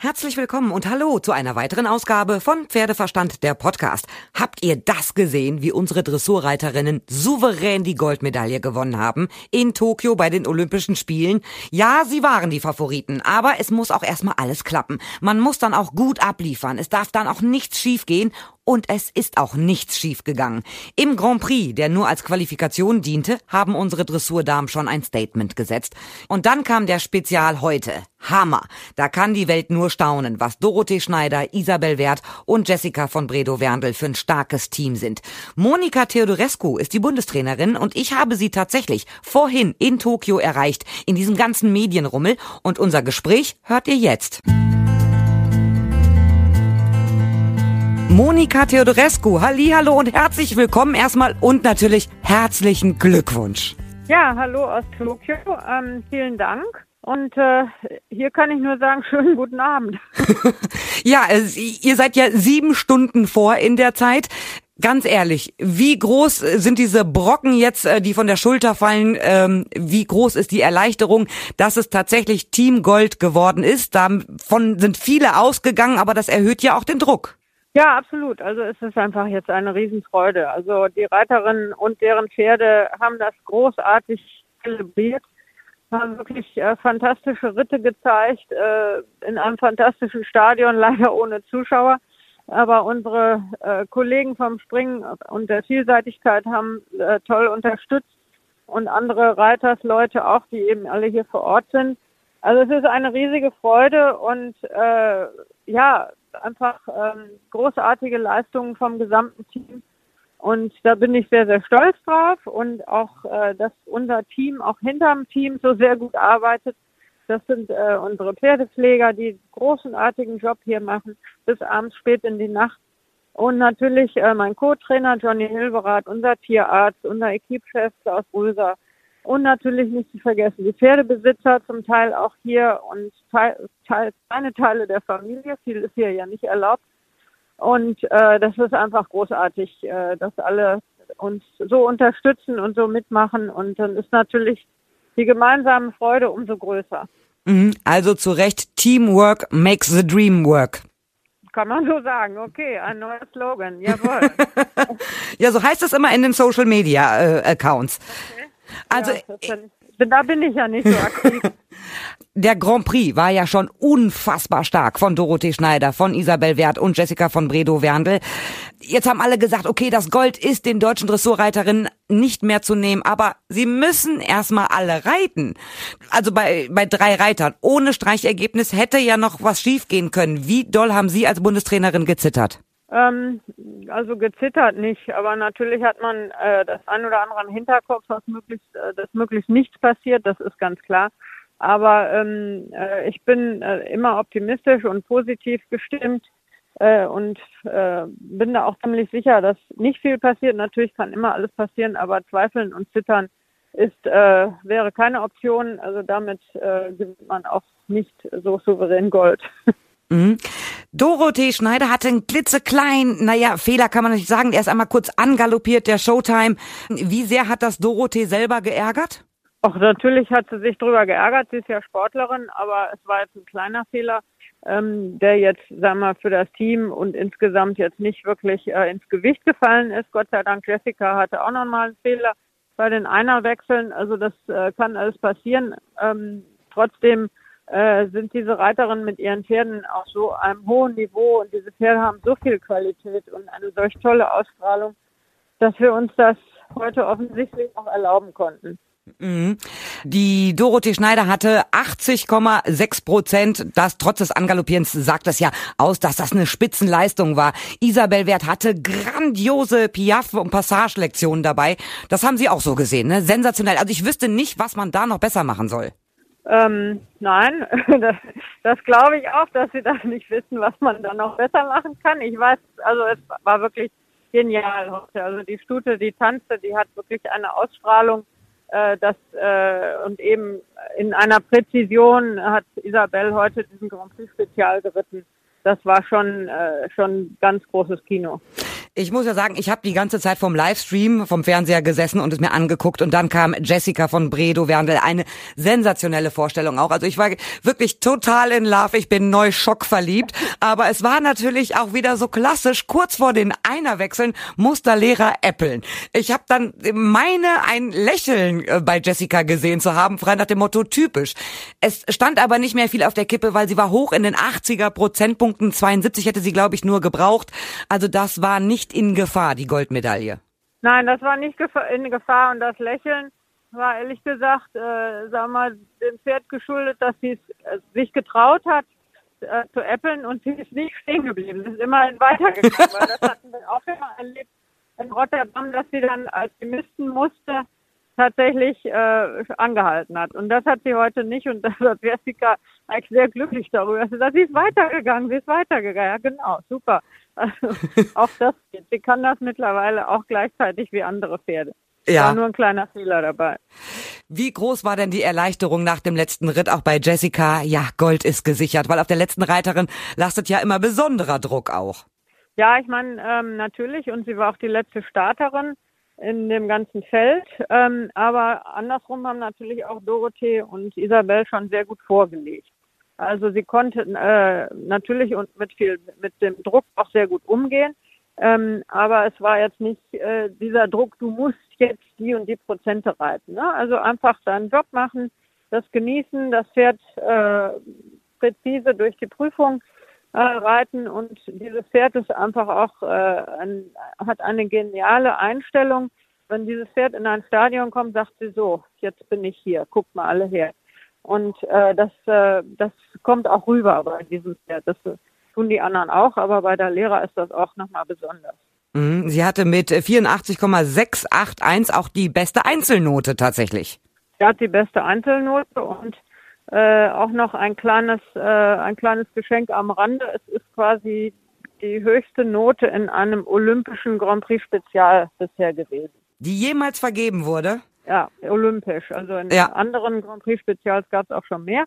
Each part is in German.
Herzlich willkommen und hallo zu einer weiteren Ausgabe von Pferdeverstand der Podcast. Habt ihr das gesehen, wie unsere Dressurreiterinnen souverän die Goldmedaille gewonnen haben in Tokio bei den Olympischen Spielen? Ja, sie waren die Favoriten, aber es muss auch erstmal alles klappen. Man muss dann auch gut abliefern. Es darf dann auch nichts schiefgehen und es ist auch nichts schiefgegangen. Im Grand Prix, der nur als Qualifikation diente, haben unsere Dressurdamen schon ein Statement gesetzt. Und dann kam der Spezial heute. Hammer. Da kann die Welt nur staunen, was Dorothee Schneider, Isabel Wert und Jessica von Bredow-Werndl für ein starkes Team sind. Monika Theodorescu ist die Bundestrainerin und ich habe sie tatsächlich vorhin in Tokio erreicht, in diesem ganzen Medienrummel und unser Gespräch hört ihr jetzt. Monika Theodorescu, hallo und herzlich willkommen erstmal und natürlich herzlichen Glückwunsch. Ja, hallo aus Tokio. Ähm, vielen Dank. Und äh, hier kann ich nur sagen, schönen guten Abend. ja, ihr seid ja sieben Stunden vor in der Zeit. Ganz ehrlich, wie groß sind diese Brocken jetzt, äh, die von der Schulter fallen? Ähm, wie groß ist die Erleichterung, dass es tatsächlich Team Gold geworden ist? Davon sind viele ausgegangen, aber das erhöht ja auch den Druck. Ja, absolut. Also es ist einfach jetzt eine Riesenfreude. Also die Reiterinnen und deren Pferde haben das großartig zelebriert, haben wirklich äh, fantastische Ritte gezeigt, äh, in einem fantastischen Stadion, leider ohne Zuschauer. Aber unsere äh, Kollegen vom Springen und der Vielseitigkeit haben äh, toll unterstützt und andere Reitersleute auch, die eben alle hier vor Ort sind. Also es ist eine riesige Freude und äh, ja, einfach ähm, großartige Leistungen vom gesamten Team. Und da bin ich sehr, sehr stolz drauf und auch, äh, dass unser Team auch hinterm Team so sehr gut arbeitet. Das sind äh, unsere Pferdepfleger, die großenartigen Job hier machen, bis abends spät in die Nacht. Und natürlich äh, mein Co-Trainer Johnny Hilberath, unser Tierarzt, unser Equipchef Klaus Röser, und natürlich nicht zu vergessen, die Pferdebesitzer zum Teil auch hier und Teil, Teil, kleine Teile der Familie. Viel ist hier ja nicht erlaubt. Und äh, das ist einfach großartig, äh, dass alle uns so unterstützen und so mitmachen. Und dann ist natürlich die gemeinsame Freude umso größer. Mhm. Also zu Recht, Teamwork makes the dream work. Kann man so sagen. Okay, ein neuer Slogan. Jawohl. ja, so heißt es immer in den Social Media äh, Accounts. Okay. Also ja, da bin ich ja nicht so aktiv. Der Grand Prix war ja schon unfassbar stark von Dorothee Schneider, von Isabel Wert und Jessica von Bredow-Werndl. Jetzt haben alle gesagt, okay, das Gold ist den deutschen Dressurreiterinnen nicht mehr zu nehmen, aber sie müssen erstmal alle reiten. Also bei, bei drei Reitern. Ohne Streichergebnis hätte ja noch was schiefgehen können. Wie doll haben Sie als Bundestrainerin gezittert? Ähm, also gezittert nicht, aber natürlich hat man äh, das ein oder andere im Hinterkopf, was möglichst, äh, dass möglichst nichts passiert, das ist ganz klar. Aber ähm, äh, ich bin äh, immer optimistisch und positiv gestimmt äh, und äh, bin da auch ziemlich sicher, dass nicht viel passiert. Natürlich kann immer alles passieren, aber zweifeln und zittern ist äh, wäre keine Option. Also damit äh, gewinnt man auch nicht so souverän Gold. Mhm. Dorothee Schneider hatte einen klitzekleinen, naja, Fehler kann man nicht sagen. Er ist einmal kurz angaloppiert, der Showtime. Wie sehr hat das Dorothee selber geärgert? Ach, natürlich hat sie sich drüber geärgert. Sie ist ja Sportlerin, aber es war jetzt ein kleiner Fehler, ähm, der jetzt, sagen wir, für das Team und insgesamt jetzt nicht wirklich äh, ins Gewicht gefallen ist. Gott sei Dank, Jessica hatte auch noch mal einen Fehler bei den Einerwechseln. Also das äh, kann alles passieren. Ähm, trotzdem äh, sind diese Reiterinnen mit ihren Pferden auf so einem hohen Niveau und diese Pferde haben so viel Qualität und eine solch tolle Ausstrahlung, dass wir uns das heute offensichtlich auch erlauben konnten. Mhm. Die Dorothee Schneider hatte 80,6 Prozent. Das trotz des Angaloppierens sagt das ja aus, dass das eine Spitzenleistung war. Isabel Wert hatte grandiose Piaf- und Passagelektionen dabei. Das haben Sie auch so gesehen, ne? Sensationell. Also ich wüsste nicht, was man da noch besser machen soll. Ähm, nein, das, das glaube ich auch, dass sie das nicht wissen, was man da noch besser machen kann. Ich weiß, also es war wirklich genial heute. Also die Stute, die tanzte, die hat wirklich eine Ausstrahlung, äh, das äh, und eben in einer Präzision hat Isabel heute diesen Grand Prix Spezial geritten. Das war schon äh, schon ganz großes Kino. Ich muss ja sagen, ich habe die ganze Zeit vom Livestream vom Fernseher gesessen und es mir angeguckt und dann kam Jessica von Bredow Werndl, eine sensationelle Vorstellung auch. Also ich war wirklich total in Love, ich bin neu schockverliebt, aber es war natürlich auch wieder so klassisch, kurz vor den Einerwechseln musste Lehrer äppeln. Ich habe dann meine ein Lächeln äh, bei Jessica gesehen zu haben, frei nach dem Motto typisch. Es stand aber nicht mehr viel auf der Kippe, weil sie war hoch in den 80er Prozentpunkten, 72 hätte sie glaube ich nur gebraucht. Also das war nicht nicht in Gefahr, die Goldmedaille. Nein, das war nicht in Gefahr und das Lächeln war ehrlich gesagt, äh, sag mal, dem Pferd geschuldet, dass sie es äh, sich getraut hat äh, zu äppeln und sie ist nicht stehen geblieben. Sie ist immerhin weitergegangen, weil das hatten wir auch immer erlebt in Rotterdam, dass sie dann, als sie misten musste, tatsächlich äh, angehalten hat. Und das hat sie heute nicht und das hat Jessica eigentlich sehr glücklich darüber. Sie sagt, sie ist weitergegangen, sie ist weitergegangen. Ja, genau, super. Also auch das geht. Sie kann das mittlerweile auch gleichzeitig wie andere Pferde. Ja. War nur ein kleiner Fehler dabei. Wie groß war denn die Erleichterung nach dem letzten Ritt auch bei Jessica? Ja, Gold ist gesichert, weil auf der letzten Reiterin lastet ja immer besonderer Druck auch. Ja, ich meine, ähm, natürlich, und sie war auch die letzte Starterin in dem ganzen Feld. Ähm, aber andersrum haben natürlich auch Dorothee und Isabel schon sehr gut vorgelegt. Also sie konnten äh, natürlich und mit viel mit dem Druck auch sehr gut umgehen. Ähm, aber es war jetzt nicht äh, dieser Druck, du musst jetzt die und die Prozente reiten. Ne? Also einfach seinen Job machen, das genießen, das Pferd äh, präzise durch die Prüfung äh, reiten und dieses Pferd ist einfach auch äh, ein, hat eine geniale Einstellung. Wenn dieses Pferd in ein Stadion kommt, sagt sie so, jetzt bin ich hier, guckt mal alle her. Und äh, das, äh, das kommt auch rüber bei diesem Pferd. Das tun die anderen auch, aber bei der Lehrer ist das auch nochmal besonders. Mhm. Sie hatte mit 84,681 auch die beste Einzelnote tatsächlich. Sie hat die beste Einzelnote und äh, auch noch ein kleines, äh, ein kleines Geschenk am Rande. Es ist quasi die höchste Note in einem olympischen Grand Prix Spezial bisher gewesen. Die jemals vergeben wurde? Ja, olympisch. Also in ja. anderen Grand Prix Spezials gab es auch schon mehr,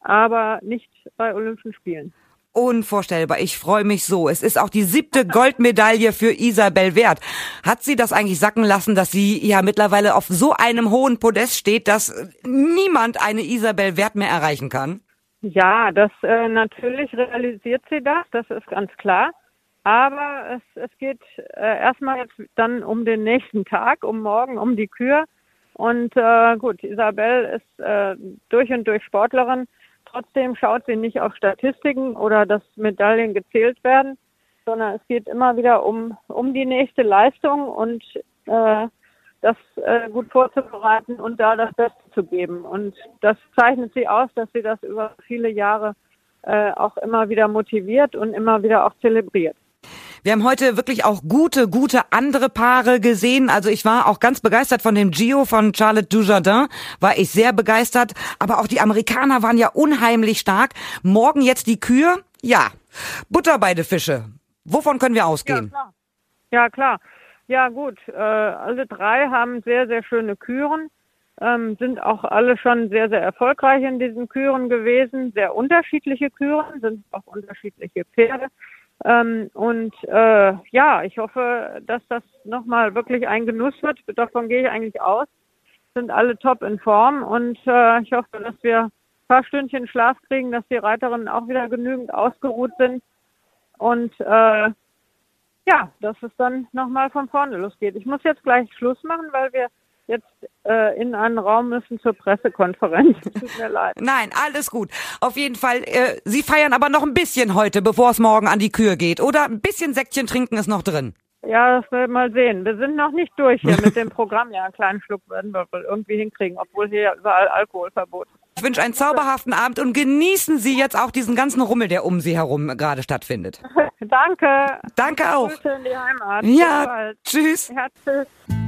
aber nicht bei Olympischen Spielen. Unvorstellbar. Ich freue mich so. Es ist auch die siebte Goldmedaille für Isabel Wert. Hat sie das eigentlich sacken lassen, dass sie ja mittlerweile auf so einem hohen Podest steht, dass niemand eine Isabel Wert mehr erreichen kann? Ja, das äh, natürlich realisiert sie das, das ist ganz klar. Aber es, es geht äh, erstmal jetzt dann um den nächsten Tag, um morgen, um die Kür. Und äh, gut, Isabel ist äh, durch und durch Sportlerin. Trotzdem schaut sie nicht auf Statistiken oder dass Medaillen gezählt werden, sondern es geht immer wieder um, um die nächste Leistung und äh, das äh, gut vorzubereiten und da das Beste zu geben. Und das zeichnet sie aus, dass sie das über viele Jahre äh, auch immer wieder motiviert und immer wieder auch zelebriert. Wir haben heute wirklich auch gute, gute andere Paare gesehen. Also ich war auch ganz begeistert von dem Gio von Charlotte Dujardin. War ich sehr begeistert. Aber auch die Amerikaner waren ja unheimlich stark. Morgen jetzt die Kühe. Ja, Butter beide Fische. Wovon können wir ausgehen? Ja, klar. Ja, klar. Ja, gut. Äh, alle drei haben sehr, sehr schöne Küren. Ähm, sind auch alle schon sehr, sehr erfolgreich in diesen Küren gewesen. Sehr unterschiedliche Küren, sind auch unterschiedliche Pferde. Ähm, und äh, ja, ich hoffe, dass das nochmal wirklich ein Genuss wird. Davon gehe ich eigentlich aus. Sind alle top in Form und äh, ich hoffe, dass wir ein paar Stündchen Schlaf kriegen, dass die Reiterinnen auch wieder genügend ausgeruht sind und äh, ja, dass es dann nochmal von vorne losgeht. Ich muss jetzt gleich Schluss machen, weil wir jetzt äh, in einen Raum müssen zur Pressekonferenz. Tut mir leid. Nein, alles gut. Auf jeden Fall, äh, Sie feiern aber noch ein bisschen heute, bevor es morgen an die Kür geht. Oder ein bisschen Säckchen trinken ist noch drin. Ja, das werden wir mal sehen. Wir sind noch nicht durch hier mit dem Programm. Ja, einen kleinen Schluck werden wir wohl irgendwie hinkriegen, obwohl hier überall Alkoholverbot ist. Ich wünsche einen zauberhaften Abend und genießen Sie jetzt auch diesen ganzen Rummel, der um Sie herum gerade stattfindet. Danke. Danke auch. Grüße in die Heimat. Ja, tschüss. Ja, tschüss.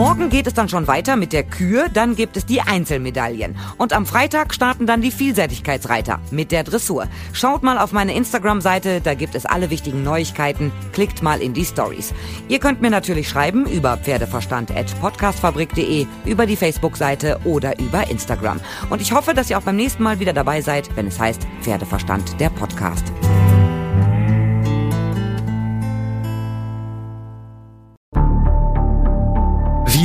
Morgen geht es dann schon weiter mit der Kür, dann gibt es die Einzelmedaillen. Und am Freitag starten dann die Vielseitigkeitsreiter mit der Dressur. Schaut mal auf meine Instagram-Seite, da gibt es alle wichtigen Neuigkeiten. Klickt mal in die Stories. Ihr könnt mir natürlich schreiben über pferdeverstand.podcastfabrik.de, über die Facebook-Seite oder über Instagram. Und ich hoffe, dass ihr auch beim nächsten Mal wieder dabei seid, wenn es heißt Pferdeverstand, der Podcast.